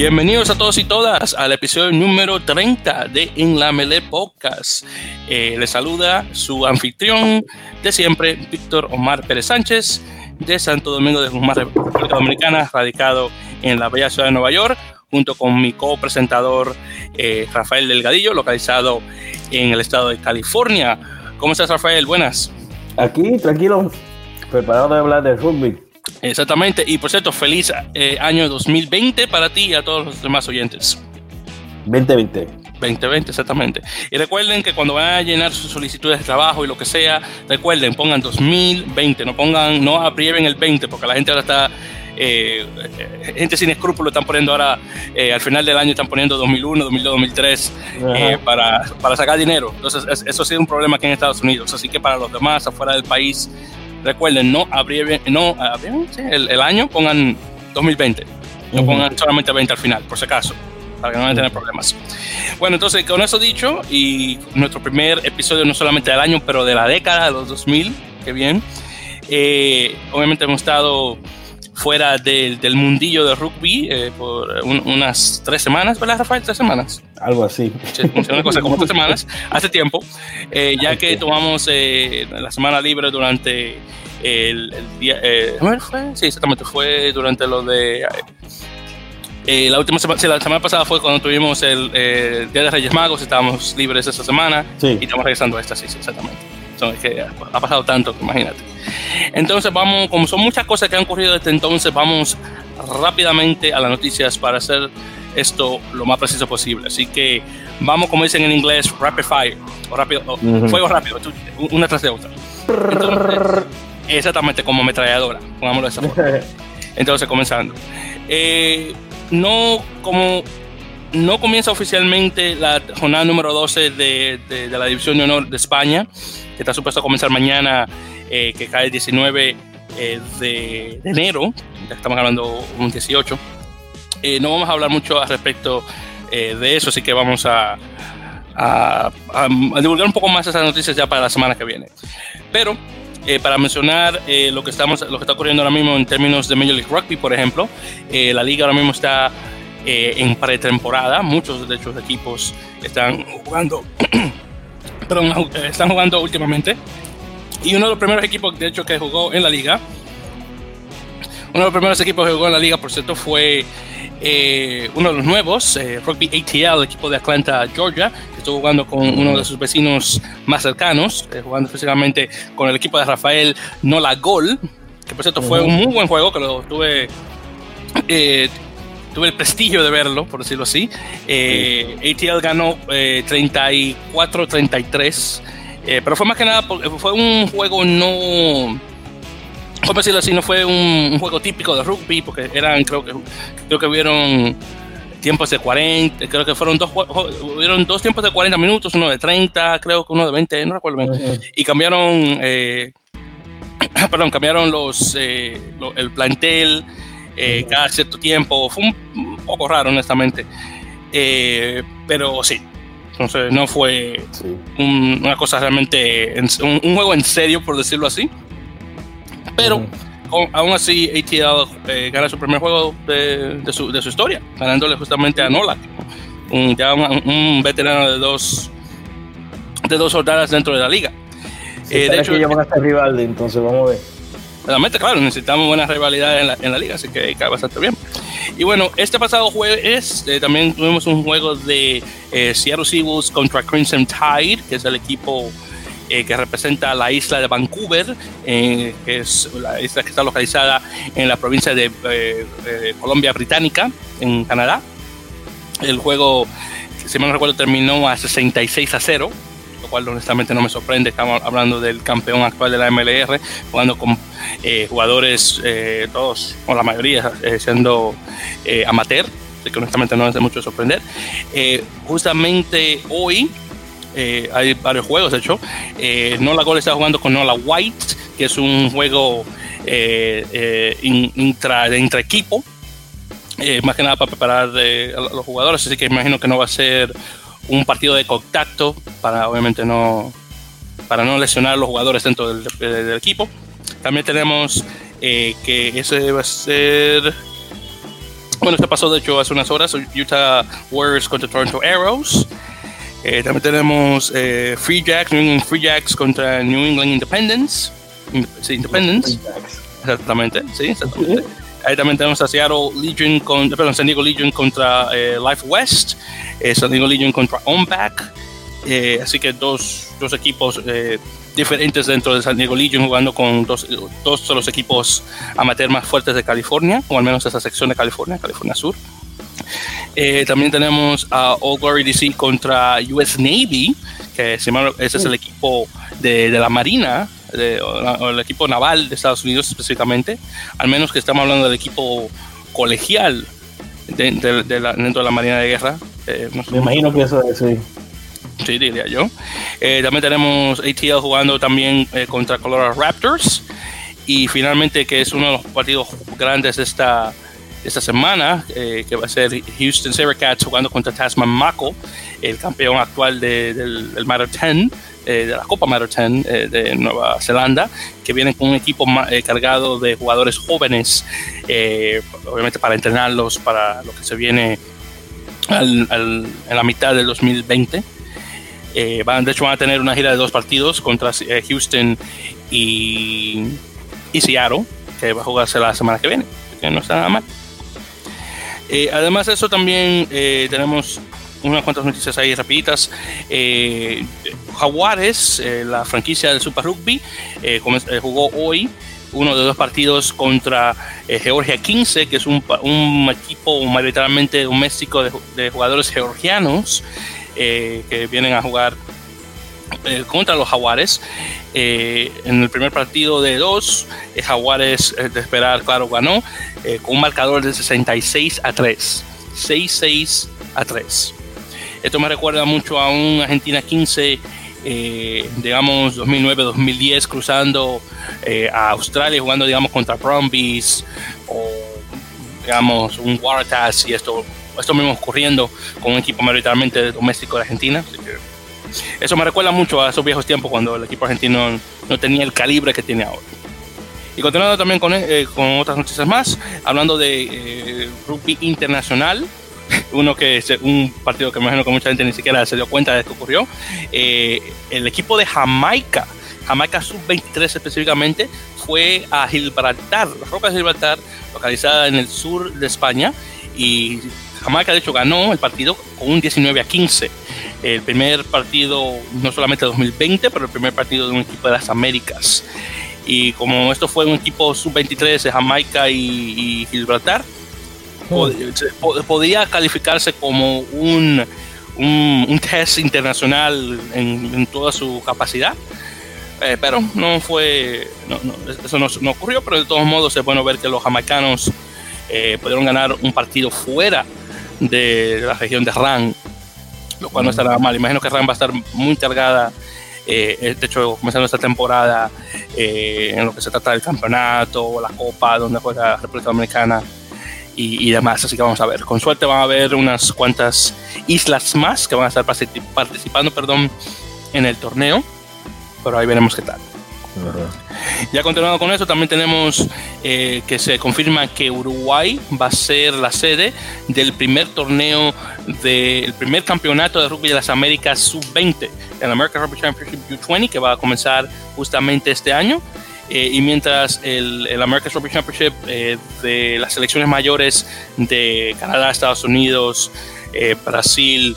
Bienvenidos a todos y todas al episodio número 30 de En la Mele Podcast. Eh, les saluda su anfitrión de siempre, Víctor Omar Pérez Sánchez, de Santo Domingo de Guzmán, República Dominicana, radicado en la bella ciudad de Nueva York, junto con mi copresentador eh, Rafael Delgadillo, localizado en el estado de California. ¿Cómo estás, Rafael? Buenas. Aquí, tranquilo, preparado de hablar de rugby. Exactamente. Y por cierto, feliz eh, año 2020 para ti y a todos los demás oyentes. 2020. 2020, exactamente. Y recuerden que cuando vayan a llenar sus solicitudes de trabajo y lo que sea, recuerden, pongan 2020, no pongan, no abrieven el 20, porque la gente ahora está, eh, gente sin escrúpulos están poniendo ahora, eh, al final del año están poniendo 2001, 2002, 2003 eh, para, para sacar dinero. Entonces, es- eso ha sido un problema aquí en Estados Unidos. Así que para los demás afuera del país, recuerden, no abrieven, no sí, el, el año, pongan 2020. No Ujú. pongan solamente 20 al final, por si acaso, para que no vayan a tener problemas. Bueno, entonces con eso dicho, y nuestro primer episodio no solamente del año, pero de la década de los 2000, que bien. Eh, obviamente hemos estado fuera del, del mundillo de rugby eh, por un- unas tres semanas, ¿verdad, Rafael? Tres semanas. Algo así. Sí, una cosa como tres semanas, hace tiempo, eh, ya que tomamos eh, la semana libre durante el, el día. Eh, fue, sí, exactamente, fue durante lo de. eh, la última semana, sí, la semana pasada fue cuando tuvimos el eh, Día de Reyes Magos, estábamos libres esa semana Sí. y estamos regresando a esta, sí, sí, exactamente. Es que ha pasado tanto, imagínate. Entonces vamos, como son muchas cosas que han ocurrido desde entonces, vamos rápidamente a las noticias para hacer esto lo más preciso posible. Así que vamos, como dicen en inglés, rapid fire, o rápido, o fuego rápido, una tras de otra. Entonces, exactamente como ametralladora, pongámoslo de esa forma. Entonces, comenzando. Eh, no, como no comienza oficialmente la jornada número 12 de, de- de la División de Honor de España, que está supuesto a comenzar mañana, eh, que cae el 19 eh, de, de enero, ya estamos hablando un 18. Eh, no vamos a hablar mucho al respecto eh, de eso, así que vamos a, a- a- divulgar un poco más esas noticias ya para la semana que viene. Pero eh, para mencionar eh, lo, que estamos, lo que está ocurriendo ahora mismo en términos de Major League Rugby, por ejemplo, eh, la liga ahora mismo está eh, en pretemporada. Muchos de hecho equipos están jugando, perdón, eh, están jugando últimamente. Y uno de los primeros equipos, de hecho, que jugó en la liga, uno de los primeros equipos que jugó en la liga, por cierto, fue eh, uno de los nuevos, eh, Rugby ATL, el equipo de Atlanta, Georgia, que estuvo jugando con uno de sus vecinos más cercanos, eh, jugando específicamente con el equipo de Rafael Nola Gol, que por cierto fue un muy buen juego, que lo tuve, eh, tuve el prestigio de verlo, por decirlo así. Eh, ATL ganó eh, 34-33, eh, pero fue más que nada, fue un juego no ¿cómo decirlo así? No fue un, un juego típico de rugby, porque eran, creo que, creo que hubieron tiempos de 40, creo que fueron dos, hubieron dos tiempos de 40 minutos, uno de 30, creo que uno de 20, no recuerdo bien. Ujú. Y cambiaron, eh, perdón, cambiaron los, eh, lo- el plantel eh, cada cierto tiempo. Fue un, poco raro, honestamente. Eh, pero sí, entonces no fue Sí. un- una cosa realmente, en- un, un juego en serio, por decirlo así. Pero Ujú. con- aún así, ATL eh, gana su primer juego de, de su, de su historia, ganándole justamente a Nola, un, ya un, veterano de dos, de dos jornadas dentro de la liga. Sí, Eh, de hecho, que llaman hasta rival, entonces vamos a ver. Realmente, claro, necesitamos buenas rivalidades en la, en la liga, así que cae bastante bien. Y bueno, este pasado jueves eh, también tuvimos un juego de eh, Seattle Seahawks contra Crimson Tide, que es el equipo eh, que representa la isla de Vancouver, eh, que es la isla que está localizada en la provincia de eh, eh, Colombia Británica, en Canadá. El juego, si mal no recuerdo, terminó a 66 a 0 lo cual honestamente no me sorprende. Estamos hablando del campeón actual de la MLR, jugando con eh, jugadores, eh, todos, o la mayoría, eh, siendo eh, amateur, que honestamente no es de mucho sorprender. Eh, justamente hoy hay varios juegos, de hecho. Nola Gol está jugando con Nola White, que es un juego in- intra, de intraequipo. Eh, más que nada para preparar a los jugadores, así que imagino que no va a ser un partido de contacto para obviamente no para no lesionar a los jugadores dentro del, del- del equipo. También tenemos eh, que ese va a ser Bueno, este pasó de hecho hace unas horas, Utah Warriors contra Toronto Arrows. Eh, también tenemos eh, Free Jacks, New England Free Jacks contra New England Independence. Sí, Independence. Exactamente, sí, exactamente. Ahí también tenemos a Seattle Legion con, perdón, San Diego Legion contra eh, Life West, San Diego Legion contra OnBack. así que dos, dos equipos diferentes dentro de San Diego Legion, jugando con dos, dos de los equipos amateur más fuertes de California, o al menos esa sección de California, California Sur. Eh, también tenemos a All Glory DC contra US Navy, que ese es el equipo de, de la Marina, de, o, el equipo naval de Estados Unidos específicamente, al menos que estamos hablando del equipo colegial de, dentro de la Marina de Guerra. Eh, Me imagino que eso es, sí. Sí, diría yo. Eh, también tenemos ATL jugando también contra Colorado Raptors. Y finalmente, que es uno de los partidos grandes de esta, esta semana, eh, que va a ser Houston Sabercats jugando contra Tasman Mako, el campeón actual del, del Matter 10, eh, de la Copa Matter 10 eh, de Nueva Zelanda, que viene con un equipo cargado de jugadores jóvenes, obviamente para entrenarlos para lo que se viene en la mitad del 2020. Van, de hecho, van a tener una gira de dos partidos contra Houston y, y Seattle, que va a jugarse la semana que viene, que no está nada mal. Eh, además de eso también eh, tenemos unas cuantas noticias ahí rapiditas. Eh, Jaguares, la franquicia del Super Rugby, jugó hoy uno de dos partidos contra Georgia 15, que es un, equipo mayoritariamente doméstico de, jugadores georgianos que vienen a jugar contra los Jaguares. en el primer partido de dos, Jaguares, de esperar, claro, ganó. Eh, con un marcador de 66 a 3. 6-6 a 3. Esto me recuerda mucho a un Argentina 15, eh, digamos 2009-2010, cruzando eh, a Australia, jugando, digamos, contra Brumbies o, digamos, un Waratahs y esto, esto mismo ocurriendo con un equipo mayoritariamente doméstico de Argentina. eso me recuerda mucho a esos viejos tiempos cuando el equipo argentino no tenía el calibre que tiene ahora. Y continuando también con, eh, con otras noticias más, hablando de eh, rugby internacional, uno que un partido que me imagino que mucha gente ni siquiera se dio cuenta de que ocurrió. Eh, el equipo de Jamaica, Jamaica Sub-23 específicamente, fue a Gibraltar, la roca de Gibraltar, localizada en el sur de España, y Jamaica de hecho ganó el partido con un 19 a 15. El primer partido, no solamente de 2020, pero el primer partido de un equipo de las Américas. Y como esto fue un equipo sub-23 de Jamaica y, Gibraltar, hmm. podía calificarse como un, un, test internacional en, toda su capacidad. Eh, pero no fue, eso no, ocurrió, pero de todos modos es bueno ver que los jamaicanos eh, pudieron ganar un partido fuera de la región de RAN, lo cual no está nada mal. Imagino que RAN va a estar muy cargada eh, de hecho, comenzando esta temporada eh, en lo que se trata del campeonato, la Copa, donde juega la República Dominicana y, demás. Así que vamos a ver. Con suerte van a haber unas cuantas islas más que van a estar participando perdón, en el torneo, pero ahí veremos qué tal. Ya continuando con eso, también tenemos eh, que se confirma que Uruguay va a ser la sede del primer torneo del primer campeonato de rugby de las Américas sub-20, el American Rugby Championship U20, que va a comenzar justamente este año. Eh, y mientras el, el, American Rugby Championship eh, de las selecciones mayores de Canadá, Estados Unidos, Brasil,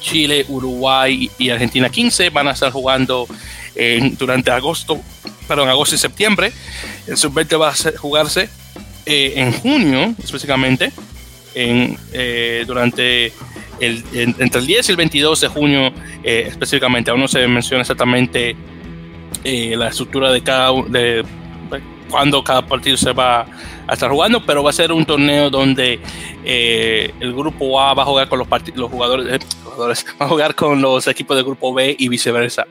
Chile, Uruguay y Argentina 15 van a estar jugando durante agosto, perdón, agosto y septiembre. El sub-20 va a jugarse eh, en junio, específicamente, en, eh, durante el, entre el 10 y el 22 de junio, eh, específicamente. Aún no se menciona exactamente la estructura de cada de cuándo cada partido se va a estar jugando, pero va a ser un torneo donde el grupo A va a jugar con los, los jugadores, va a jugar con los equipos del grupo B y viceversa.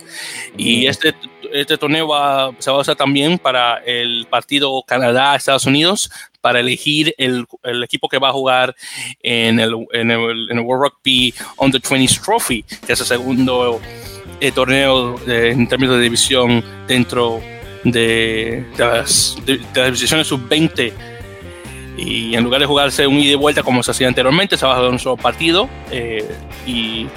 Y este, este torneo va, se va a usar también para el partido Canadá-Estados Unidos, para elegir el, el, equipo que va a jugar en el, en el, en el World Rugby Under 20 Trophy, que es el segundo eh, torneo en términos de división dentro de, las, de, las divisiones sub-20 Y en lugar de jugarse un ida y vuelta como se hacía anteriormente, se va a jugar un solo partido. Eh, y,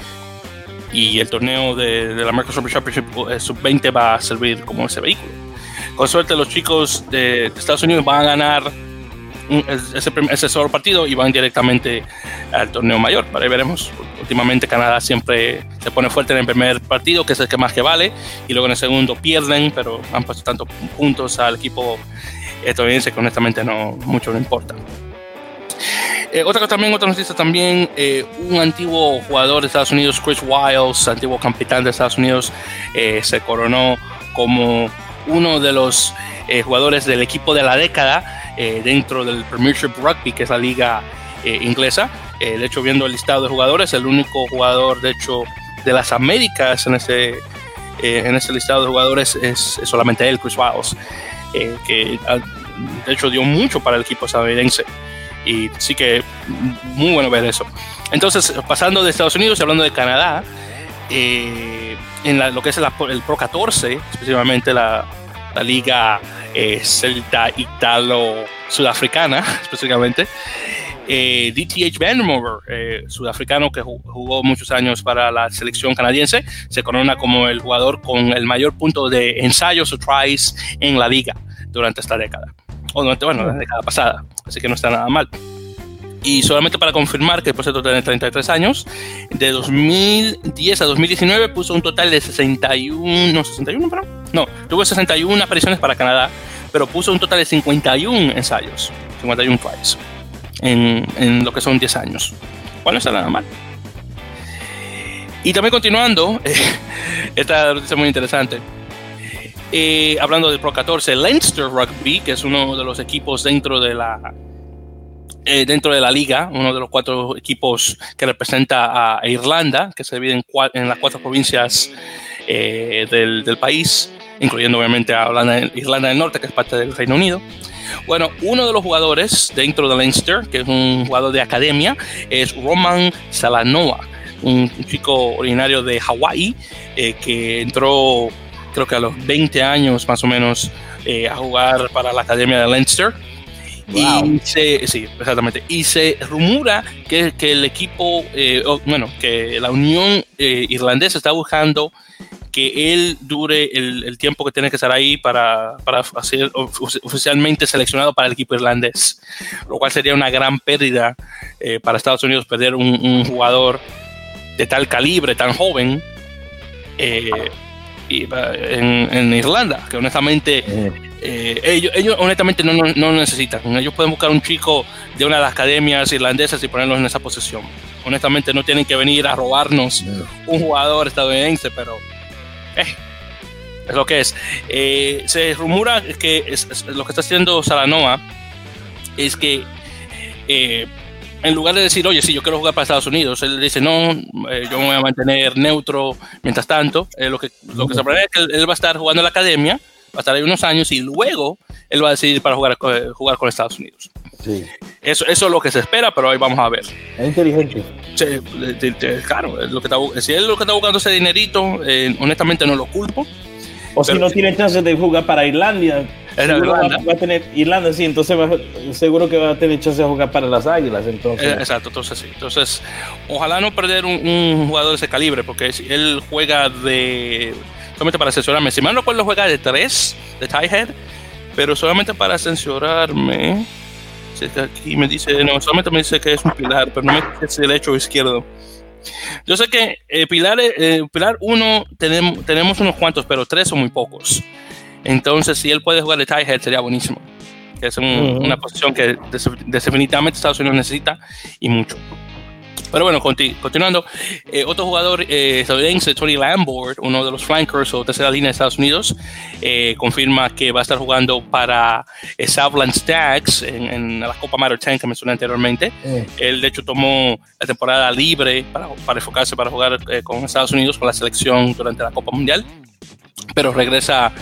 y, el torneo de, de la Microsoft Championship eh, Sub-20 va a servir como ese vehículo. Con suerte, los chicos de, Estados Unidos van a ganar ese, ese, solo partido y van directamente al torneo mayor. Ahí veremos. Últimamente Canadá siempre se pone fuerte en el primer partido, que es el que más que vale, y luego en el segundo pierden, pero han puesto tantos puntos al equipo estadounidense que honestamente no mucho no importa. Eh, otra también, otra noticia también, eh, un antiguo jugador de Estados Unidos, Chris Wiles, antiguo capitán de Estados Unidos, eh, se coronó como uno de los eh, jugadores del equipo de la década eh, dentro del Premiership Rugby, que es la liga eh, inglesa. de hecho, viendo el listado de jugadores, el único jugador, de hecho, de las Américas en ese, en ese listado de jugadores es, es solamente él, Chris Wiles, que de hecho dio mucho para el equipo estadounidense y sí que muy bueno ver eso. Entonces, pasando de Estados Unidos y hablando de Canadá, eh, en lo que es el, Pro 14, específicamente la, la liga eh, celta italo sudafricana, específicamente, eh, DTH Vandermover, eh, sudafricano que jugó muchos años para la selección canadiense, se corona como el jugador con el mayor punto de ensayos o tries en la liga durante esta década. O durante, bueno, la década pasada, así que no está nada mal. Y solamente para confirmar que el proceso tiene 33 años, de 2010 a 2019 puso un total de 61, no, 61, perdón. No, tuvo 61 apariciones para Canadá, pero puso un total de 51 ensayos, 51 tries, en, en lo que son 10 años. ¿Cuál no está nada mal? Y también continuando, esta noticia muy interesante. Eh, hablando del Pro 14, Leinster Rugby, que es uno de los equipos dentro de la eh, dentro de la liga, uno de los cuatro equipos que representa a Irlanda, que se divide en, en las cuatro provincias eh, del, del, país, incluyendo obviamente a Irlanda, del Norte, que es parte del Reino Unido. Bueno, uno de los jugadores dentro de Leinster, que es un jugador de academia, es Roman Salanoa, un chico originario de Hawái, eh, que entró creo que a los 20 años más o menos eh, a jugar para la academia de Leinster Wow. Y se, sí, exactamente. Y se rumora que, que el equipo, eh, bueno, que la Unión eh, Irlandesa está buscando que él dure el, el, tiempo que tiene que estar ahí para, para ser oficialmente seleccionado para el equipo irlandés, lo cual sería una gran pérdida eh, para Estados Unidos perder un, un, jugador de tal calibre, tan joven. Eh, en, en, Irlanda, que honestamente eh, ellos, ellos, honestamente no, no, no, necesitan. Ellos pueden buscar un chico de una de las academias irlandesas y ponerlos en esa posición. Honestamente no tienen que venir a robarnos un jugador estadounidense, pero eh, es lo que es. Eh, se rumora que es, es, lo que está haciendo Salanoa es que eh, en lugar de decir, oye, sí, yo quiero jugar para Estados Unidos, él dice, no, eh, yo me voy a mantener neutro mientras tanto. Eh, lo, que, lo que se planea es que él, él, va a estar jugando en la academia, va a estar ahí unos años y luego él va a decidir para jugar, jugar con Estados Unidos. Sí. Eso, eso es lo que se espera, pero ahí vamos a ver. Es inteligente. Sí, claro, es lo que está, si él lo que está buscando ese dinerito, eh, honestamente no lo culpo. O si no tiene chance de jugar para Irlanda, Irlanda. Va, va, a tener Irlanda, sí, entonces va, seguro que va a tener chance de jugar para las Águilas. Entonces. Eh, exacto, entonces sí. Entonces, ojalá no perder un, un, jugador de ese calibre, porque si él juega de. Solamente para censurarme. Si mal no recuerdo, juega de 3, de tie head, pero solamente para censurarme. Aquí me dice, no, solamente me dice que es un pilar, pero no me dice si derecho o izquierdo. Yo sé que eh, Pilar, eh, Pilar 1 tenemos, tenemos unos cuantos, pero 3 son muy pocos. Entonces, si él puede jugar de tie head, sería buenísimo. Que es un, uh -huh. una posición que definitivamente Estados Unidos necesita y mucho. Pero bueno, continu continuando, eh, otro jugador eh, estadounidense, Tony Lambert, uno de los flankers o tercera línea de Estados Unidos, eh, confirma que va a estar jugando para Southland Stacks en, en, la Copa Matter 10 que mencioné anteriormente. Uh. Él, de hecho, tomó la temporada libre para, para enfocarse para jugar eh, con Estados Unidos, con la selección durante la Copa Mundial pero regresa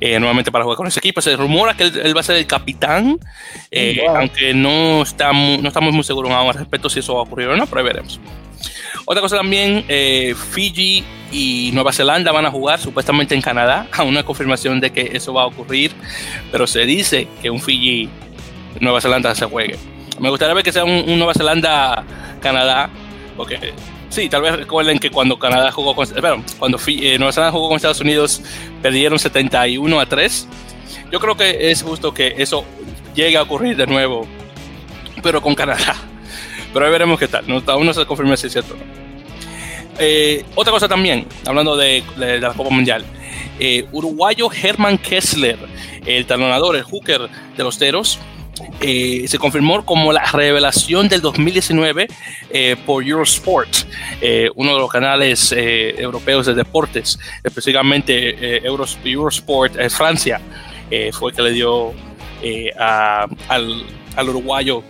eh, nuevamente para jugar con ese equipo. Se rumora que él, él va a ser el capitán, eh, wow. aunque no, está, no estamos muy seguros aún al respecto si eso va a ocurrir o no, pero ahí veremos. Otra cosa también, eh, Fiji y Nueva Zelanda van a jugar supuestamente en Canadá, a una confirmación de que eso va a ocurrir, pero se dice que un Fiji Nueva Zelanda se juegue. Me gustaría ver que sea un, Nueva Zelanda-Canadá, porque sí, tal vez recuerden que cuando Canadá jugó con, bueno, cuando eh, Nueva jugó con Estados Unidos, perdieron 71 a 3. Yo creo que es justo que eso llegue a ocurrir de nuevo, pero con Canadá. Pero ahí veremos qué tal. No, aún no se confirma si es cierto. Eh, otra cosa también, hablando de, la Copa Mundial. Eh, uruguayo Herman Kessler, el talonador, el hooker de los Teros, eh, se confirmó como la revelación del 2019 por Eurosport, uno de los canales europeos de deportes, específicamente Eurosport Francia, fue el que le dio al, al uruguayo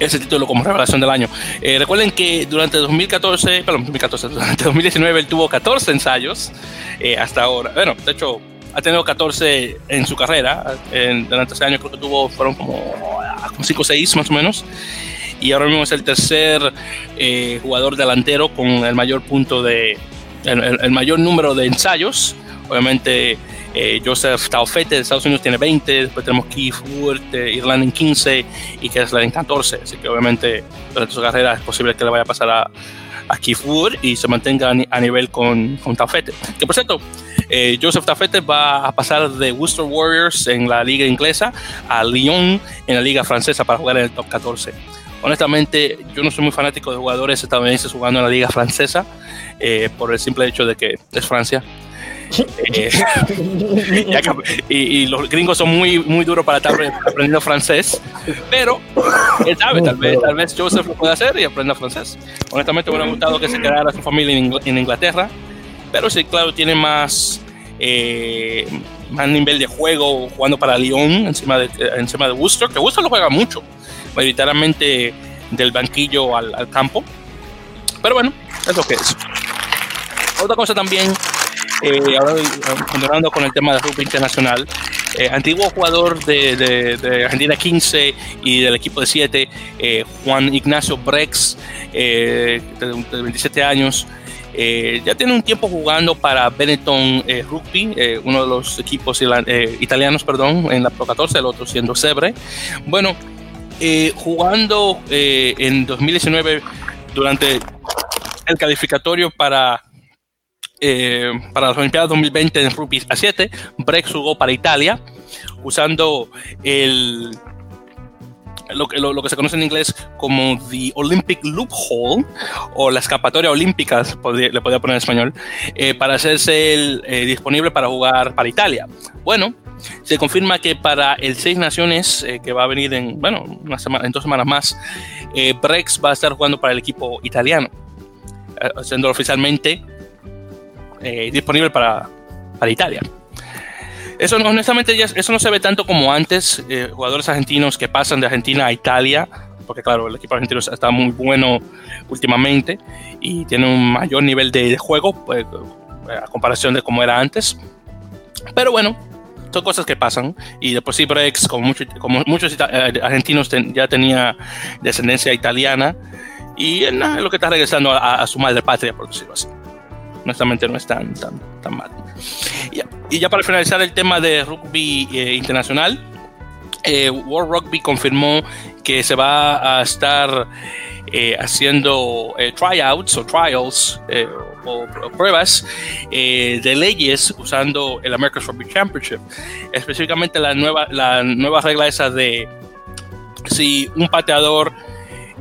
ese título como revelación del año. Eh, recuerden que durante 2014, perdón, 2014, durante 2019 él tuvo 14 ensayos eh, hasta ahora. Bueno, de hecho, ha tenido 14 en su carrera. En, durante ese año creo que tuvo, fueron como, 5 o 6 más o menos. Y ahora mismo es el tercer eh, jugador delantero con el mayor punto de, el mayor número de ensayos. Obviamente eh, Joseph Taufete de Estados Unidos tiene 20, después tenemos Keith Wood de Irlanda en 15 y Kessler en 14. Así que obviamente durante su carrera es posible que le vaya a pasar a, a Keith Wood y se mantenga a nivel con, con Taufete. Que por cierto, eh, Joseph Taufete va a pasar de Worcester Warriors en la liga inglesa a Lyon en la liga francesa para jugar en el top 14. Honestamente, yo no soy muy fanático de jugadores estadounidenses jugando en la liga francesa eh, por el simple hecho de que es Francia eh, y, los gringos son muy, muy duros para estar aprendiendo francés, pero él sabe, tal vez, tal vez Joseph lo puede hacer y aprenda francés. Honestamente, me hubiera gustado que se quedara su familia en, Inglaterra, pero sí, claro, tiene más, eh, más nivel de juego jugando para Lyon encima de, encima de Worcester, que Worcester lo juega mucho, mayoritariamente del banquillo al, al campo. Pero bueno, es lo que es. Otra cosa también eh, ahora continuando con el tema de rugby internacional, eh, antiguo jugador de, Argentina 15 y del equipo de 7, eh, Juan Ignacio Brex, de, 27 años, ya tiene un tiempo jugando para Benetton Rugby, uno de los equipos italianos, perdón, en la Pro 14, el otro siendo Sebre. Bueno, jugando en 2019 durante el calificatorio para eh, para las Olimpiadas 2020 en rugby a 7, Brex jugó para Italia usando lo, que, se conoce en inglés como the Olympic Loophole o la escapatoria olímpica, le podría poner en español, eh, para hacerse eh, disponible para jugar para Italia. Bueno, se confirma que para el Seis Naciones, que va a venir en, bueno, una semana, dos semanas más, Brex va a estar jugando para el equipo italiano, haciéndolo oficialmente eh, disponible para, para Italia. Eso honestamente ya, eso no se ve tanto como antes, eh, jugadores argentinos que pasan de Argentina a Italia, porque claro, el equipo argentino está muy bueno últimamente y tiene un mayor nivel de, juego pues, a comparación de como era antes. Pero bueno, son cosas que pasan y después sí Brex, como, como muchos eh, argentinos ya tenía descendencia italiana y es lo que está regresando a, a su madre patria, por decirlo así honestamente no es tan, tan, tan mal. Y, ya para finalizar el tema de rugby eh, internacional, eh, World Rugby confirmó que se va a estar eh, haciendo tryouts o trials o, pruebas de leyes usando el American Rugby Championship. Específicamente la nueva, la nueva regla esa de si un pateador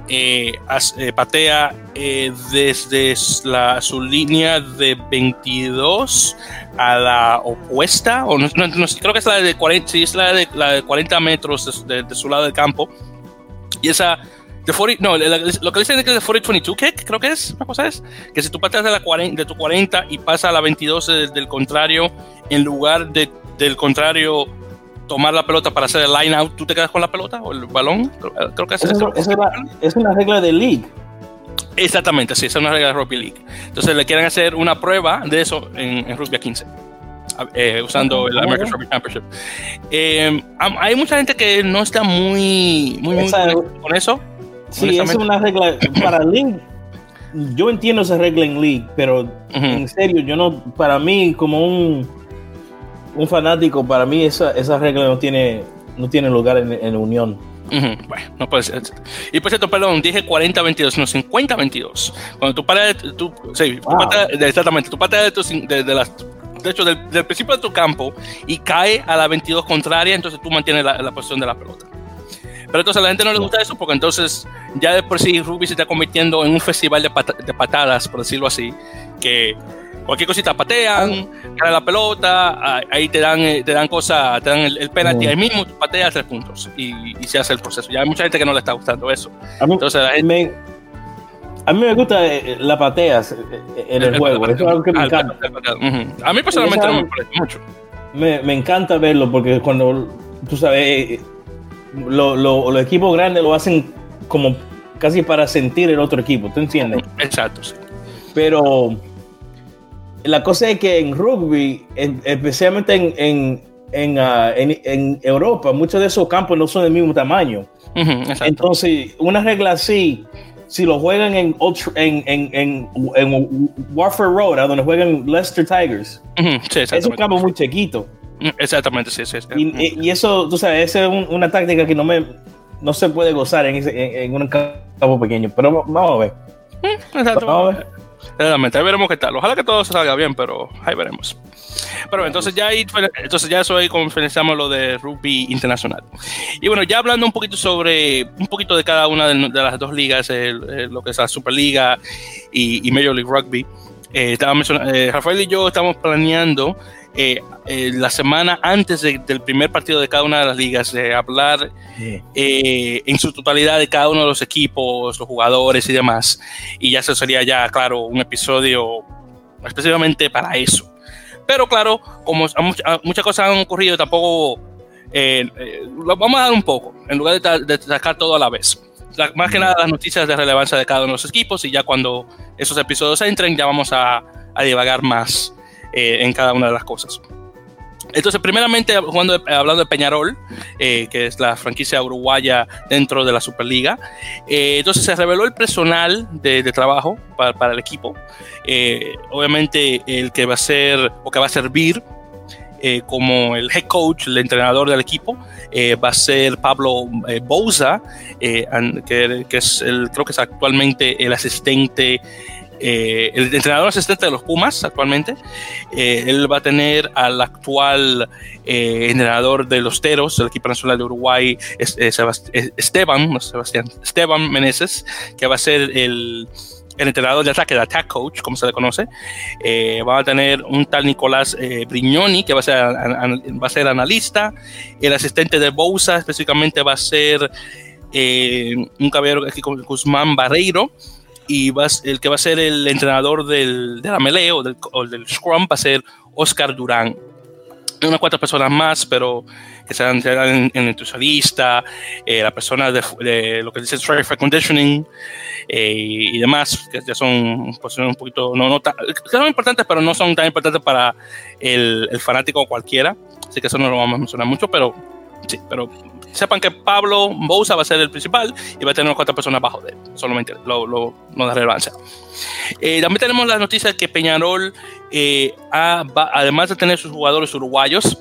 eh, eh, patea eh, desde la, su línea de 22 a la opuesta, o no, creo que es la de 40, sí, es la de, la de 40 metros de, su lado del campo. Y esa, de 40, no, lo que dicen es que es de 40-22 kick, creo que es, una cosa es, que si tú pateas de, la 40, de tu 40 y pasa a la 22 del contrario, en lugar de, del contrario tomar la pelota para hacer el line out, ¿tú te quedas con la pelota o el balón? Creo, que es, eso, es una regla de league. Exactamente, sí, es una regla de rugby league. Entonces le quieren hacer una prueba de eso en, rugby a 15. Eh, usando el American Rugby Championship. Eh, hay mucha gente que no está muy, muy, con eso. Sí, es una regla para League. Yo entiendo esa regla en League, pero en serio, yo no, para mí, como un un fanático, para mí esa, esa regla no tiene, no tiene lugar en, en Unión. Bueno, no puede ser. Y por cierto, perdón, dije 40-22, no 50-22. Cuando tú pateas, tú, sí, exactamente, tú pateas de, de, las de hecho, del, principio de tu campo y cae a la 22 contraria, entonces tú mantienes la, posición de la pelota. Pero entonces a la gente no le gusta eso porque entonces ya de por sí rugby se está convirtiendo en un festival de, de patadas, por decirlo así, que cualquier cosita patean, cae la pelota, ahí te dan, eh, te dan cosas, te dan el, penalti ahí mismo, pateas tres puntos y, se hace el proceso. Ya hay mucha gente que no le está gustando eso. Entonces la gente, a mí me gusta eh, la pateas en el, juego, eso es algo que me encanta. A mí personalmente no me parece mucho. Me, me, encanta verlo porque cuando, tú sabes, lo, lo, los equipos grandes lo hacen como casi para sentir el otro equipo, ¿tú entiendes? Exacto, sí. Pero la cosa es que en rugby, especialmente en, en, en, uh, en, Europa, muchos de esos campos no son del mismo tamaño. Entonces, una regla así, si lo juegan en, en, en, en, Warfare Road, donde juegan Leicester Tigers, es un campo muy chiquito. Exactamente, sí, sí. Y, y, eso, tú sabes, esa es una táctica que no, me, no se puede gozar en, ese, en, un campo pequeño. Pero vamos a ver. Exacto. Vamos a ver. Realmente, ahí veremos qué tal. Ojalá que todo salga bien, pero ahí veremos. Pero entonces ya ahí, entonces ya eso ahí finalizamos lo de rugby internacional. Y bueno, ya hablando un poquito sobre un poquito de cada una de, las dos ligas, lo que es la Superliga y, Major League Rugby. Eh, eh, Rafael y yo estamos planeando eh, eh, la semana antes del primer partido de cada una de las ligas, de hablar eh, en su totalidad de cada uno de los equipos, los jugadores y demás. Y ya eso sería ya, claro, un episodio específicamente para eso. Pero claro, como muchas cosas han ocurrido, tampoco lo vamos a dar un poco, en lugar de, sacar todo a la vez. más que nada las noticias de relevancia de cada uno de los equipos y ya cuando esos episodios entren ya vamos a, a divagar más eh, en cada una de las cosas. Entonces, primeramente, hablando de Peñarol, eh, que es la franquicia uruguaya dentro de la Superliga, eh, entonces se reveló el personal de, trabajo para, el equipo. obviamente, el que va a ser o que va a servir como el head coach, el entrenador del equipo, va a ser Pablo Bouza, que, que, es el, creo que es actualmente el asistente eh, el entrenador asistente de los Pumas actualmente. Eh, él va a tener al actual eh, entrenador de los Teros, del equipo nacional de Uruguay, Esteban, Sebastián, Esteban Meneses, que va a ser el, entrenador de ataque, de attack coach, como se le conoce. va a tener un tal Nicolás Brignoni, que va a, ser, va a ser analista. El asistente de Bousa específicamente va a ser un caballero aquí Guzmán Barreiro y el que va a ser el entrenador del, de la melee o del, scrum va a ser Oscar Durán. Unas cuatro personas más, pero que serán, en, el entusiasta, eh, la persona de, lo que dice strike conditioning eh, y demás, que ya son posiciones un poquito, no, no son importantes, pero no son tan importantes para el, el fanático o cualquiera. Así que eso no lo vamos a mencionar mucho, pero sí, pero sepan que Pablo Bouza va a ser el principal y va a tener unas cuatro personas bajo de él. Solamente lo, lo, no da relevancia. Eh, también tenemos la noticia de que Peñarol, eh, además de tener sus jugadores uruguayos,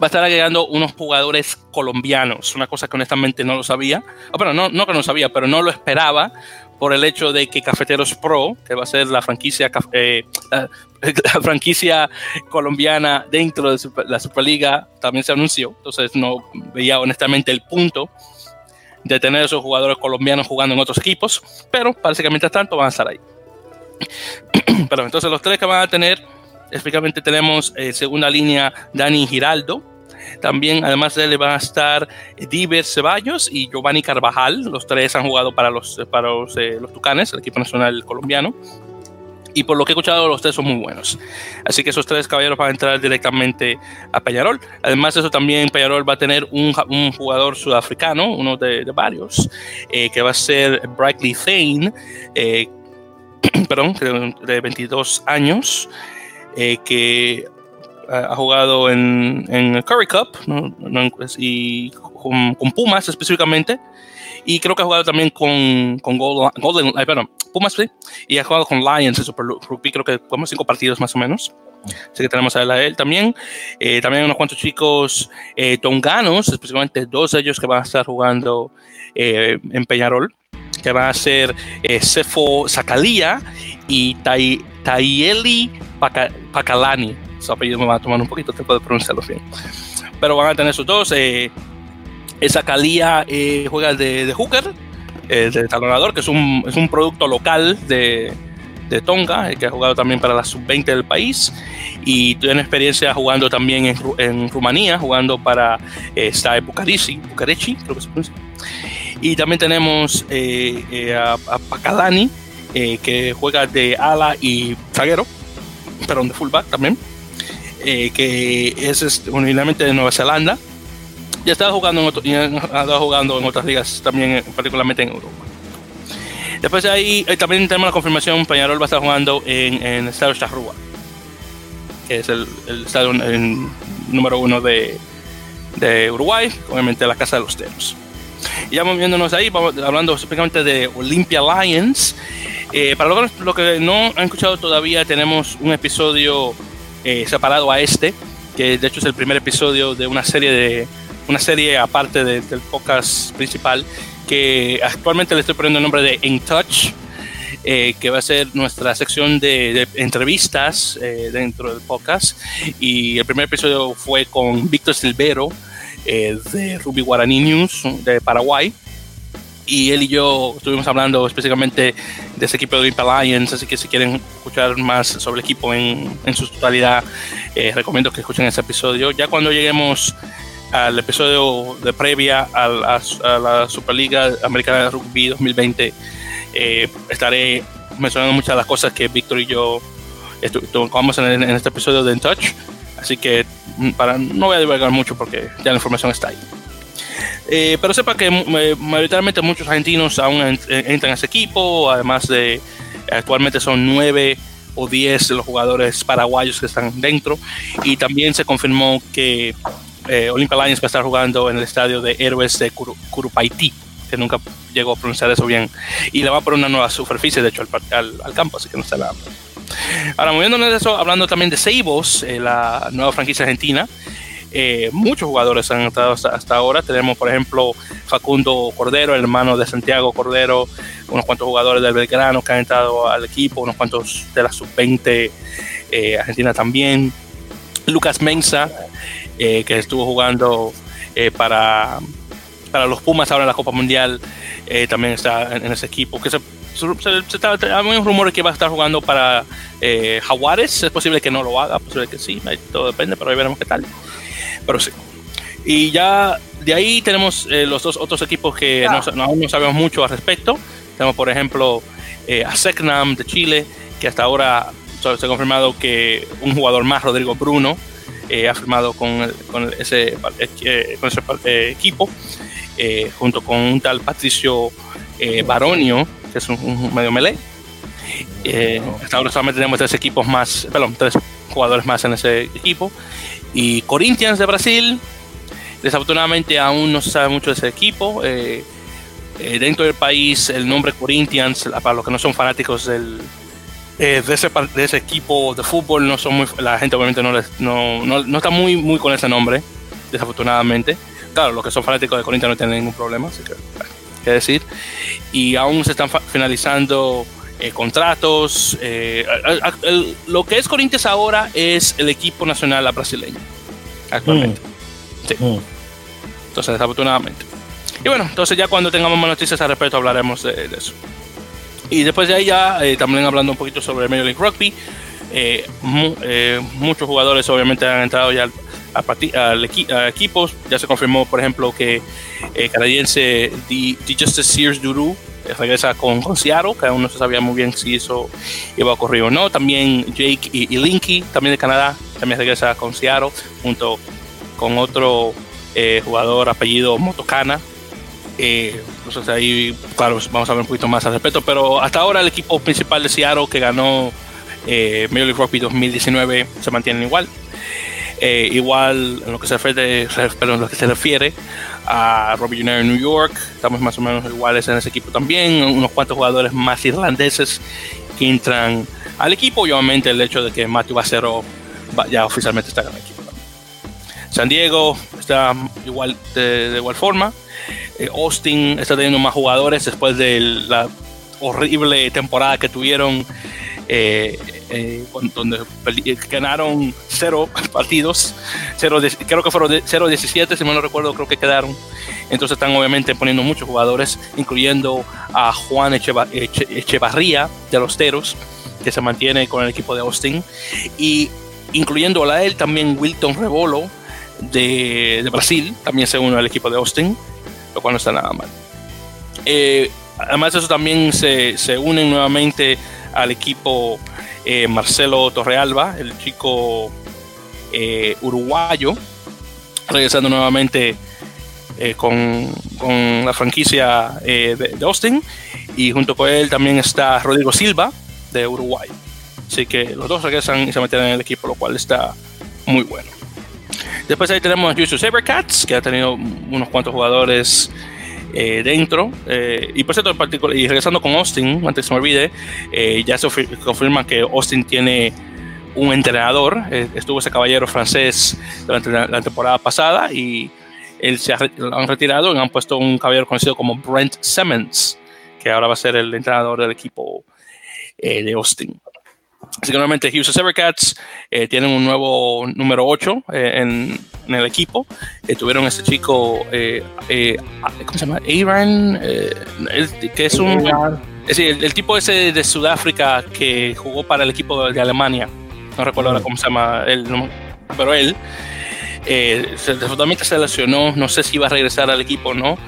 va a estar agregando unos jugadores colombianos, una cosa que honestamente no lo sabía. bueno, no, no que no sabía, pero no lo esperaba por el hecho de que Cafeteros Pro, que va a ser la franquicia, eh, la franquicia colombiana dentro de la Superliga, también se anunció. Entonces no veía honestamente el punto de tener esos jugadores colombianos jugando en otros equipos, pero parece que mientras tanto van a estar ahí. pero entonces los tres que van a tener, específicamente tenemos eh, segunda línea Dani Giraldo, también, además de él, van a estar Diver Ceballos y Giovanni Carvajal. Los tres han jugado para los, para los, eh, los Tucanes, el equipo nacional colombiano. Y por lo que he escuchado, los tres son muy buenos. Así que esos tres caballeros van a entrar directamente a Peñarol. Además de eso, también Peñarol va a tener un, jugador sudafricano, uno de, varios, eh, que va a ser Brightly Thane, eh, perdón, de 22 años, que ha jugado en, en Curry Cup y con, Pumas específicamente. Y creo que ha jugado también con, con Golden, perdón, Pumas, y ha jugado con Lions en Super Rugby, creo que como cinco partidos más o menos. Así que tenemos a él, también. Eh, también unos cuantos chicos eh, tonganos, especialmente dos de ellos que van a estar jugando eh, en Peñarol, que van a ser Sefo Sakalia y Tayeli Pacalani. Su apellido me va a tomar un poquito tiempo de pronunciarlo bien. Pero van a tener sus dos. Sakalia juega de, de hooker, de talonador, que es un, es un producto local de de Tonga, que ha jugado también para la sub-20 del país y tiene experiencia jugando también en, en Rumanía, jugando para eh, Bucaresi, Bucareci, creo que se pronuncia. Y también tenemos eh, eh, a, a eh, que juega de ala y zaguero, perdón, de fullback también, que es originalmente de Nueva Zelanda. Ya estaba jugando en, ha jugando en otras ligas también, particularmente en Europa. Después de ahí eh, también tenemos la confirmación, Peñarol va a estar jugando en, el estado Charrúa, que es el, estado número uno de, Uruguay, obviamente la Casa de los Teros. Y ya moviéndonos ahí, vamos, hablando específicamente de Olympia Lions. Eh, para los lo que no han escuchado todavía, tenemos un episodio eh, separado a este, que de hecho es el primer episodio de una serie de una serie aparte del podcast principal que actualmente le estoy poniendo el nombre de In Touch, eh, que va a ser nuestra sección de, entrevistas eh, dentro del podcast. Y el primer episodio fue con Víctor Silvero eh, de Ruby Guarani News de Paraguay. Y él y yo estuvimos hablando específicamente de ese equipo de Olympia Lions, así que si quieren escuchar más sobre el equipo en, en su totalidad, recomiendo que escuchen ese episodio. Ya cuando lleguemos al episodio de previa a la, Superliga Americana de Rugby 2020, eh, estaré mencionando muchas de las cosas que Víctor y yo tocamos en, en, este episodio de In Touch. Así que mm, para, no voy a divulgar mucho porque ya la información está ahí. Eh, pero sepa que eh, mayoritariamente muchos argentinos aún entran a ese equipo, además de actualmente son nueve o diez los jugadores paraguayos que están dentro. Y también se confirmó que eh, Olympia Lions va a estar jugando en el estadio de Héroes de Curupaití, que nunca llegó a pronunciar eso bien, y le va a poner una nueva superficie, de hecho, al, al, campo, así que no está la... Ahora, moviéndonos de eso, hablando también de Seibos, eh, la nueva franquicia argentina, eh, muchos jugadores han entrado hasta, ahora. Tenemos, por ejemplo, Facundo Cordero, hermano de Santiago Cordero, unos cuantos jugadores del Belgrano que han entrado al equipo, unos cuantos de la sub-20 Argentina también. Lucas Mensa, eh, que estuvo jugando eh, para, para los Pumas ahora en la Copa Mundial, eh, también está en, ese equipo. Que se, hay un rumor que va a estar jugando para Jaguares, es posible que no lo haga, posible que sí, todo depende, pero ahí veremos qué tal. Pero sí. Y ya de ahí tenemos los dos otros equipos que no, aún no sabemos mucho al respecto. Tenemos, por ejemplo, a Secnam de Chile, que hasta ahora se ha confirmado que un jugador más, Rodrigo Bruno, eh, ha firmado con, con ese, eh, con ese eh, equipo, junto con un tal Patricio Baronio, que es un, medio melee. hasta ahora solamente tenemos tres equipos más, perdón, tres jugadores más en ese equipo. Y Corinthians de Brasil, desafortunadamente aún no se sabe mucho de ese equipo. dentro del país, el nombre Corinthians, para los que no son fanáticos del, eh, de, ese, de ese equipo de fútbol no son muy, la gente obviamente no, les, no, no, no, está muy, muy con ese nombre, desafortunadamente. Claro, los que son fanáticos de Corinthians no tienen ningún problema, así que, qué decir. Y aún se están finalizando eh, contratos. Eh, lo que es Corinthians ahora es el equipo nacional brasileño, actualmente. Mm. Sí. Mm. Entonces, desafortunadamente. Y bueno, entonces ya cuando tengamos más noticias al respecto hablaremos de eso. Y después de ahí ya eh, también hablando un poquito sobre Major League Rugby, eh, eh, muchos jugadores obviamente han entrado ya al, equipos. Ya se confirmó, por ejemplo, que el canadiense The, Justice Sears Duru regresa con, con, Seattle, que aún no se sabía muy bien si eso iba a ocurrir o no. También Jake y, Linky, también de Canadá, también regresa con Seattle, junto con otro jugador apellido Motocana, eh, entonces ahí, claro, vamos a ver un poquito más al respecto, pero hasta ahora el equipo principal de Seattle que ganó eh, Major League Rugby 2019 se mantiene igual. Eh, igual en lo que se refiere, pero en lo que se refiere a Robbie Junior en New York, estamos más o menos iguales en ese equipo también, unos cuantos jugadores más irlandeses que entran al equipo y obviamente el hecho de que Matthew Bacero ya oficialmente está en el equipo. San Diego está igual de, igual forma. Eh, Austin está teniendo más jugadores después de la horrible temporada que tuvieron, eh, eh, donde ganaron cero partidos, cero creo que fueron 0-17, si mal no recuerdo, creo que quedaron. Entonces están obviamente poniendo muchos jugadores, incluyendo a Juan Echevarría de los Teros, que se mantiene con el equipo de Austin, y incluyendo a él también Wilton Rebolo de, Brasil, también se une al equipo de Austin, lo cual no está nada mal. Eh, además de eso también se, se unen nuevamente al equipo eh, Marcelo Torrealba, el chico eh, uruguayo, regresando nuevamente con, con, la franquicia de, de, Austin. Y junto con él también está Rodrigo Silva de Uruguay. Así que los dos regresan y se meten en el equipo, lo cual está muy bueno. Después ahí tenemos a Sabercats, que ha tenido unos cuantos jugadores eh, dentro. Eh, y por cierto, en y regresando con Austin, antes se me olvide, eh, ya se confirma que Austin tiene un entrenador. estuvo ese caballero francés durante la, temporada pasada y él se han retirado y han puesto un caballero conocido como Brent Simmons, que ahora va a ser el entrenador del equipo de Austin. Así que nuevamente Houston Sabercats eh, tienen un nuevo número 8 eh, en, en, el equipo. Eh, tuvieron este chico, eh, eh, ¿cómo se llama? Aaron, que es un... Es decir, el, tipo ese de Sudáfrica que jugó para el equipo de Alemania. No recuerdo ahora cómo se llama él, pero él desafortunadamente se lesionó. No sé si iba a regresar al equipo o no.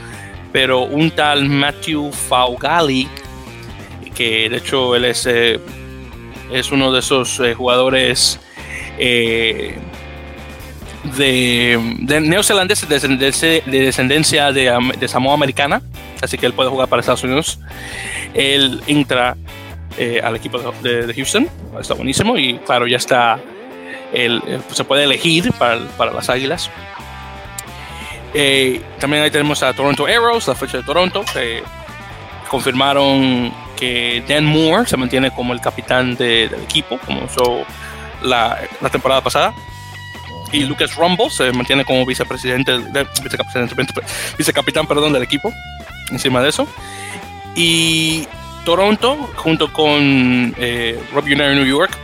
Pero un tal Matthew Faugali, que de hecho él es es uno de esos eh, jugadores eh, de, de, de, descendencia de, Samoa americana, así que él puede jugar para Estados Unidos. Él entra eh, al equipo de, Houston, está buenísimo y claro, ya está, él, se puede elegir para, para las Águilas. también ahí tenemos a Toronto Arrows, la fecha de Toronto, que confirmaron Dan Moore se mantiene como el capitán del equipo, como hizo la, temporada pasada. Y Lucas Rumble se mantiene como vicepresidente, vicecapitán perdón, del equipo, encima de eso. Y Toronto, junto con eh, Rob United New York,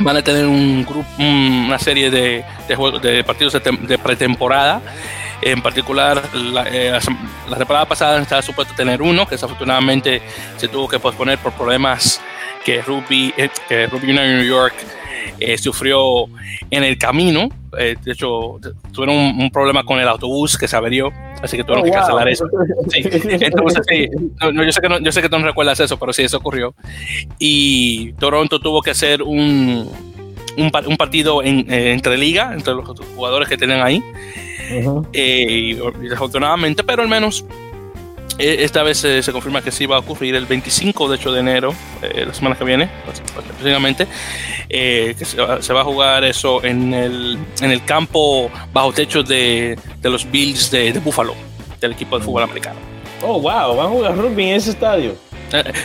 van a tener una serie de partidos de pretemporada en particular, eh, la, temporada pasada estaba supuesto tener uno, que desafortunadamente se tuvo que posponer por problemas que Rugby, eh, que Rugby United New York eh, sufrió en el camino. de hecho, tuvieron un, problema con el autobús que se averió, así que tuvieron que oh, cancelar eso. Entonces, sí, yo, sé que no, yo sé que tú no recuerdas eso, pero sí, eso ocurrió. Y Toronto tuvo que hacer un, un, partido en, entre liga, entre los jugadores que tienen ahí. Eh, desafortunadamente, pero al menos eh, esta vez se confirma que sí va a ocurrir el 25 de hecho de enero, eh, la semana que viene, precisamente, que se va, a jugar eso en el, en el campo bajo techo de, de los Bills de, de, Buffalo, del equipo de fútbol americano. Oh, wow, van a jugar rugby en ese estadio.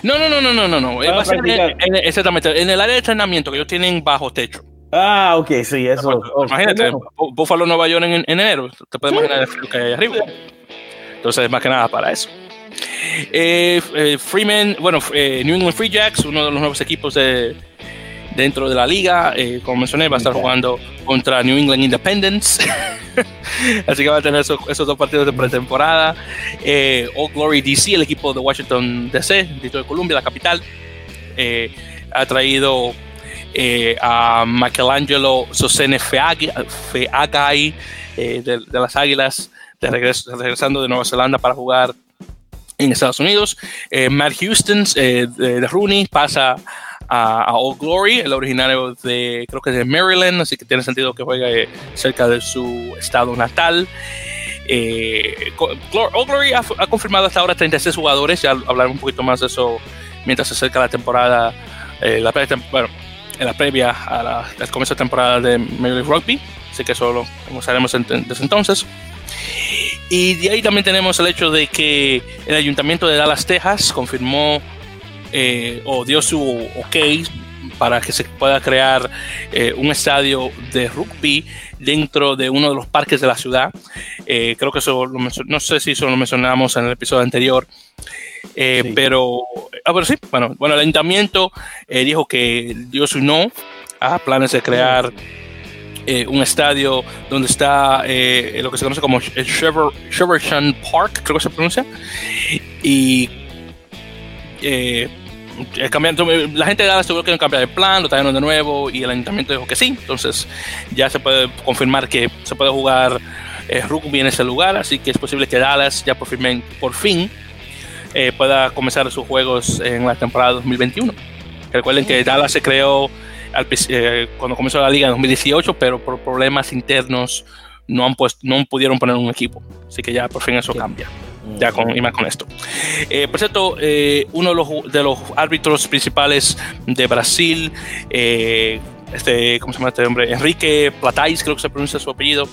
no, no, no, no, no, no, no. Va a ser en, exactamente, en el área de entrenamiento que ellos tienen bajo techo. Ah, ok, sí, eso. Imagínate, Buffalo, Nueva York en, enero, te puedes imaginar el que hay arriba. Entonces, más que nada para eso. Eh, eh, Freeman, bueno, eh, New England Free Jacks, uno de los nuevos equipos de, dentro de la liga, como mencioné, va a estar jugando contra New England Independence. Así que va a tener esos, esos dos partidos de pretemporada. Old Glory DC, el equipo de Washington DC, Distrito de Columbia, la capital, ha traído eh, a Michelangelo Sosene Feagai eh, de, las Águilas, de regreso, regresando de Nueva Zelanda para jugar en Estados Unidos. Eh, Matt Houston de, Rooney pasa a, Old Glory, el originario de, creo que de Maryland, así que tiene sentido que juegue cerca de su estado natal. Old Glory ha, confirmado hasta ahora 36 jugadores, ya hablaré un poquito más de eso mientras se acerca la temporada, la, bueno, en la previa a la, al comienzo de temporada de Major League Rugby, así que eso lo haremos desde entonces. Y de ahí también tenemos el hecho de que el ayuntamiento de Dallas, Texas, confirmó eh, o dio su ok para que se pueda crear eh, un estadio de rugby dentro de uno de los parques de la ciudad. Eh, creo que eso, no sé si eso lo mencionamos en el episodio anterior, pero, ah, pero sí, bueno, bueno, el ayuntamiento dijo que dio su no a planes de crear un estadio donde está lo que se conoce como el Sheversham Park, creo que se pronuncia, y eh, la gente de Dallas tuvo que cambiar el plan, lo trajeron de nuevo y el ayuntamiento dijo que sí. Entonces ya se puede confirmar que se puede jugar eh, rugby en ese lugar, así que es posible que Dallas ya por fin, por fin eh, pueda comenzar sus juegos en la temporada 2021. Recuerden que Dallas se creó cuando comenzó la liga en 2018, pero por problemas internos no, han puesto, no pudieron poner un equipo. Así que ya por fin eso cambia ya con, y más con esto. Eh, por cierto, eh, uno de los, árbitros principales de Brasil, eh, este, ¿cómo se llama este hombre? Enrique Platais, creo que se pronuncia su apellido,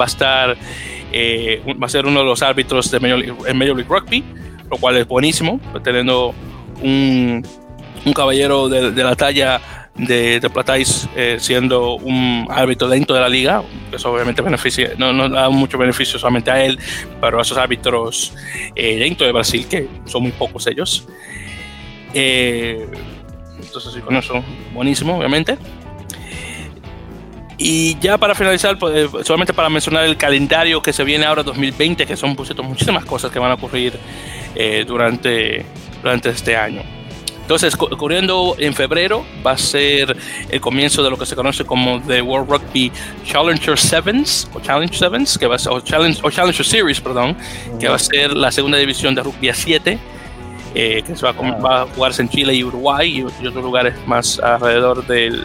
va a estar, va a ser uno de los árbitros de Major League, Rugby, lo cual es buenísimo, teniendo un, un caballero de la talla de, de Platais eh, siendo un árbitro dentro de la liga, eso obviamente beneficia, no, no da mucho beneficio solamente a él, pero a esos árbitros eh, dentro de Brasil, que son muy pocos ellos. Eh, entonces, con eso, buenísimo, obviamente. Y ya para finalizar, pues, solamente para mencionar el calendario que se viene ahora 2020, que son pues, muchísimas cosas que van a ocurrir durante, durante este año. Entonces, ocurriendo en febrero va a ser el comienzo de lo que se conoce como The World Rugby Challenger Sevens o Challenge Sevens, que va a ser, o, Challenge, o Challenger Series, perdón, que va a ser la segunda división de rugby a 7, eh, que se va a, va a, jugarse en Chile y Uruguay y, otros lugares más alrededor del,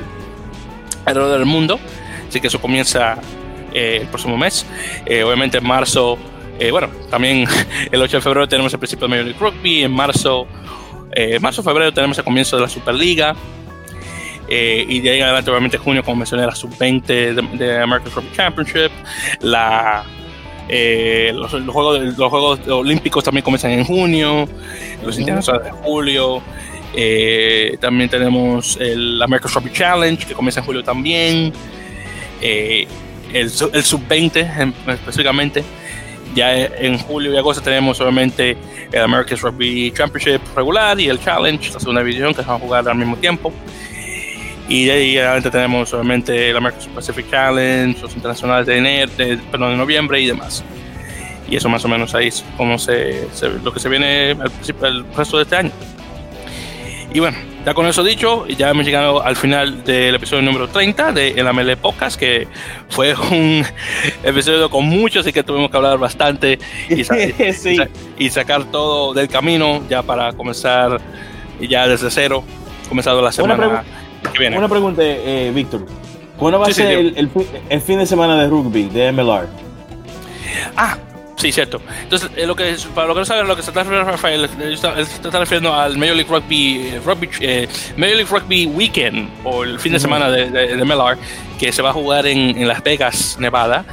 alrededor del mundo. Así que eso comienza eh, el próximo mes. Eh, obviamente en marzo, bueno, también el 8 de febrero tenemos el principio de Major League Rugby, en marzo eh, marzo, febrero tenemos el comienzo de la Superliga. Eh, y de ahí en adelante, obviamente, junio, como mencioné, la sub-20 de, American Rugby Championship. La, eh, los, juegos, los Juegos Olímpicos también comienzan en junio. Los internacionales de julio. también tenemos el American Rugby Challenge, que comienza en julio también. el, el sub-20 específicamente. Ya en julio y agosto tenemos obviamente el American Rugby Championship regular y el Challenge, la segunda división, que se van a jugar al mismo tiempo. Y de ahí adelante tenemos obviamente el American Pacific Challenge, los internacionales de enero, de, perdón, de noviembre y demás. Y eso más o menos ahí es como se, lo que se viene al el resto de este año. Y bueno, ya con eso dicho, ya hemos llegado al final del episodio número 30 de El Amele Podcast, que fue un episodio con muchos y que tuvimos que hablar bastante y, y, sacar todo del camino ya para comenzar ya desde cero, comenzado la semana que viene. Una pregunta, eh, Víctor. ¿Cuándo va a ser el, el, fin de semana de rugby de MLR? Ah, Sí, cierto. Entonces, eh, lo que, para lo que no saben, lo que se está refiriendo Rafael, él está, está, refiriendo al Major League Rugby, eh, Rugby eh, Major League Rugby Weekend, o el fin de semana de, de, de que se va a jugar en, en, Las Vegas, Nevada.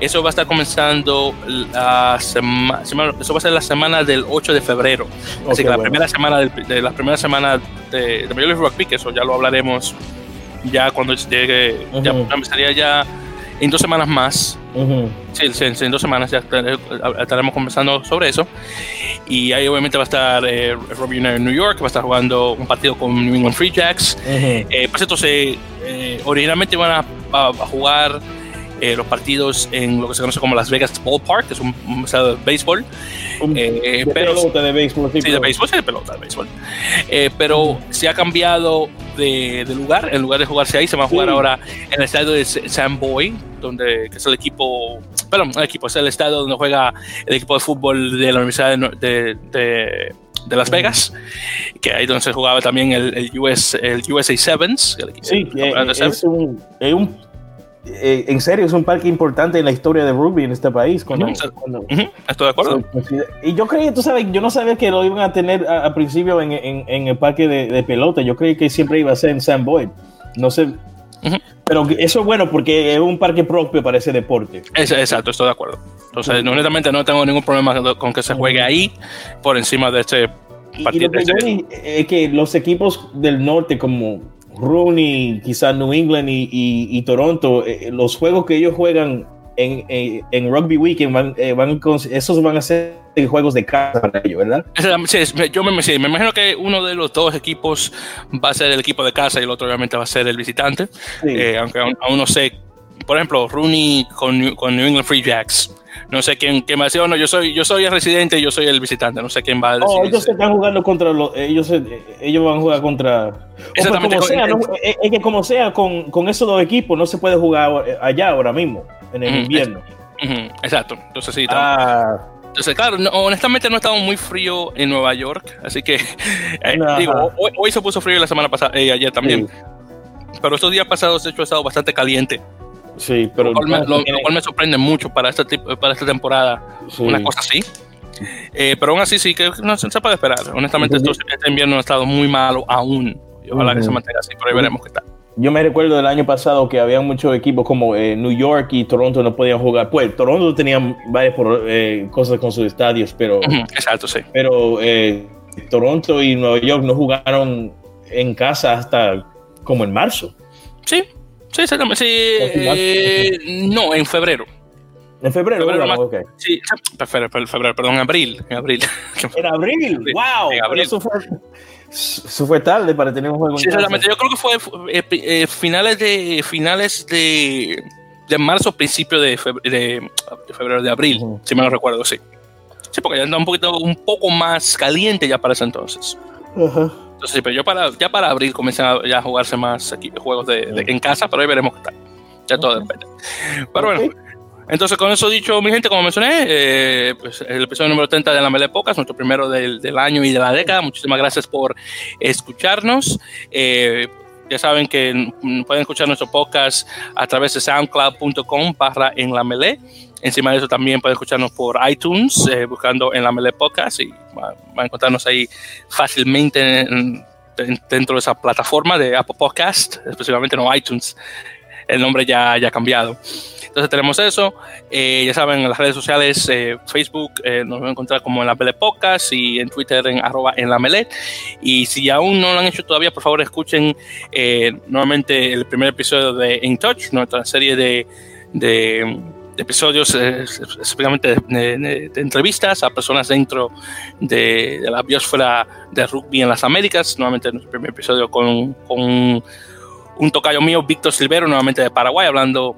Eso va a estar comenzando la semana, eso va a ser la semana del 8 de febrero. Así que la primera semana de, de la primera semana de, Major League Rugby, que eso ya lo hablaremos ya cuando llegue, ya empezaría ya en dos semanas más. sí, en, dos semanas ya estaremos conversando sobre eso. Y ahí obviamente va a estar eh, en New York, va a estar jugando un partido con New England Free Jacks. eh, por cierto, se, eh, originalmente van a, jugar eh, los partidos en lo que se conoce como Las Vegas Ballpark, que es un, un de béisbol. Eh, de pelota de béisbol. Sí, de béisbol, sí, de pelota de béisbol. Eh, pero se ha cambiado de, de, lugar. En lugar de jugarse ahí, se va a jugar ahora en el estadio de Sam Boy, donde que es el equipo, perdón, el equipo, es el estadio donde juega el equipo de fútbol de la Universidad de, de, de Las Vegas, que ahí donde se jugaba también el, el, US, el USA Sevens. El, sí, el, es, un, es un eh, en serio, es un parque importante en la historia de rugby en este país. Cuando, Estoy de acuerdo. y yo creí, tú sabes, yo no sabía que lo iban a tener al principio en, en, el parque de, de, pelota. Yo creí que siempre iba a ser en San Boyd. No sé. Pero eso es bueno porque es un parque propio para ese deporte. exacto, estoy de acuerdo. Entonces, honestamente, no tengo ningún problema con que se juegue ahí por encima de este partido. Y, lo que, es que los equipos del norte, como Rooney, quizás New England y, Toronto, eh, los juegos que ellos juegan en, en, Rugby Weekend van, van esos van a ser juegos de casa para ellos, ¿verdad? Sí, yo me, me, imagino que uno de los dos equipos va a ser el equipo de casa y el otro obviamente va a ser el visitante, aunque aún, no sé, por ejemplo, Rooney con, con New England Free Jacks no sé quién, quién va a decir, oh, no, yo soy, yo soy el residente y yo soy el visitante, no sé quién va a decir. Oh, ellos están jugando contra los, ellos, ellos van a jugar contra. Exactamente. Como sea, es, que como sea, con, con, esos dos equipos no se puede jugar allá ahora mismo, en el invierno. exacto. Entonces sí. Ah. Entonces, claro, honestamente no ha estado muy frío en Nueva York, así que eh, digo, hoy, se puso frío la semana pasada y eh, ayer también. Pero estos días pasados, de hecho, ha estado bastante caliente. Sí, pero. Lo cual, me, sorprende mucho para esta, para esta temporada. Una cosa así. Eh, pero aún así, sí, que no se puede esperar. Honestamente, este invierno ha estado muy malo aún. Y ojalá que se mantenga así, pero ahí veremos qué tal. Yo me recuerdo del año pasado que había muchos equipos como eh, New York y Toronto no podían jugar. Pues Toronto tenía varias eh, cosas con sus estadios, pero. Exacto, sí. Pero Toronto y Nueva York no jugaron en casa hasta como en marzo. Sí, Sí, exactamente. Sí, eh, no, en febrero. En febrero, febrero okay. Sí, febrero, febrero, perdón, en abril. En abril. En abril, wow. En abril. Eso, fue, eso fue tarde para tener un juego. Sí, exactamente. Yo creo que fue eh, eh, finales de finales de, de marzo, principio de febrero, de, febrero, de abril, si me lo recuerdo, sí. Sí, porque ya anda un poquito, un poco más caliente ya para ese entonces. Ajá. Entonces, pero yo para, ya para abril comencé a, ya a jugarse más aquí, juegos de, en casa, pero ahí veremos qué tal. Ya todo depende. Pero bueno, entonces con eso dicho, mi gente, como mencioné, eh, pues el episodio número 30 de la Mele Pocas, nuestro primero del, del, año y de la década. Muchísimas gracias por escucharnos. Eh, ya saben que pueden escuchar nuestro podcast a través de soundcloud.com barra en la melee. Encima de eso también pueden escucharnos por iTunes, eh, buscando en la Melee Podcast y van a encontrarnos ahí fácilmente dentro de esa plataforma de Apple Podcast, específicamente no iTunes. El nombre ya, ha cambiado. Entonces tenemos eso. Eh, ya saben, en las redes sociales, eh, Facebook nos van a encontrar como en la Melee Podcast y en Twitter en arroba en la Melee. Y si aún no lo han hecho todavía, por favor escuchen nuevamente el primer episodio de In Touch, nuestra serie de episodios eh, específicamente de, entrevistas a personas dentro de, la biosfera de rugby en las Américas. Nuevamente en el primer episodio con, con un tocayo mío, Víctor Silvero, nuevamente de Paraguay, hablando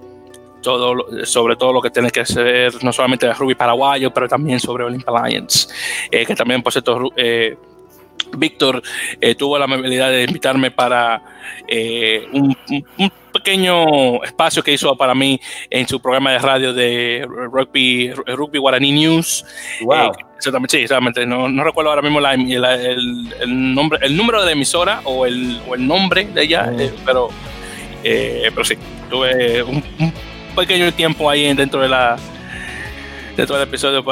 todo, sobre todo lo que tiene que ser no solamente de rugby paraguayo, pero también sobre Olympic Alliance, eh, que también, por cierto, eh, Víctor tuvo la amabilidad de invitarme para un, un pequeño espacio que hizo para mí en su programa de radio de Rugby, Rugby Guaraní News. Wow. Eh, exactamente, sí, exactamente. No, no, recuerdo ahora mismo la, el, el, nombre, el número de la emisora o el, o el nombre de ella, mm. eh, pero, eh, pero sí, tuve un, pequeño tiempo ahí dentro de la dentro del episodio,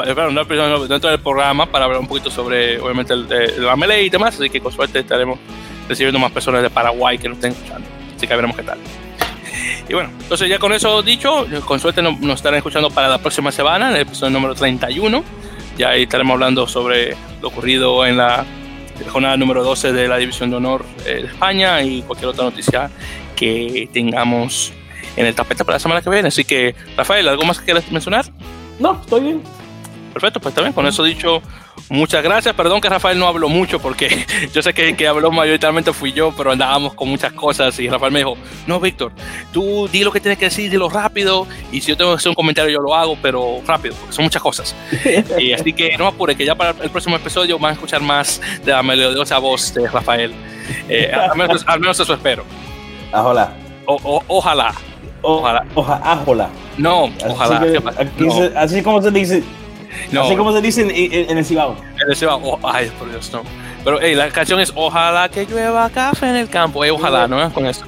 dentro del programa para hablar un poquito sobre, obviamente, el, la melee y demás, así que con suerte estaremos recibiendo más personas de Paraguay que nos estén escuchando. Así que veremos qué tal. Y bueno, entonces ya con eso dicho, con suerte nos, estarán escuchando para la próxima semana, en el episodio número 31. Ya ahí estaremos hablando sobre lo ocurrido en la jornada número 12 de la División de Honor eh, de España y cualquier otra noticia que tengamos en el tapete para la semana que viene. Así que, Rafael, ¿algo más que quieras mencionar? No, estoy bien. Perfecto, pues también con eso dicho, Muchas gracias. Perdón que Rafael no habló mucho porque yo sé que el que habló mayoritariamente fui yo, pero andábamos con muchas cosas y Rafael me dijo, no, Víctor, tú di lo que tienes que decir, dilo rápido y si yo tengo que hacer un comentario yo lo hago, pero rápido, porque son muchas cosas. y así que no apure, que ya para el próximo episodio van a escuchar más de la melodiosa voz de Rafael. Eh, al, menos, eso espero. Ojalá. ojalá. Ojalá. Ojalá. No, ojalá. así como se dice no. Así como se dice en, el Cibao. En el Cibao. Oh, ay, por Dios, no. Pero hey, la canción es Ojalá que llueva café en el campo. ojalá, ¿no? Con eso.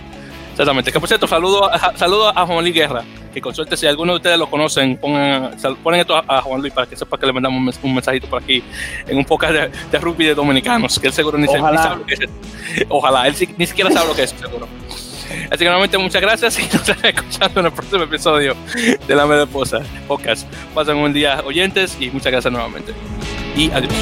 Exactamente. Que por cierto, saludo, saludo a Juan Luis Guerra. Que con suerte, si alguno de ustedes lo conocen, pongan, ponen esto a, Juan Luis para que sepa que le mandamos un mensajito por aquí en un podcast de, de rugby de dominicanos. Que él seguro ni, ojalá. sabe lo que es. Ojalá, él ni siquiera sabe lo que es, seguro. Así que nuevamente muchas gracias y nos estaremos escuchando en el próximo episodio de La Media Podcast. Pasen un día oyentes y muchas gracias nuevamente. Y adiós.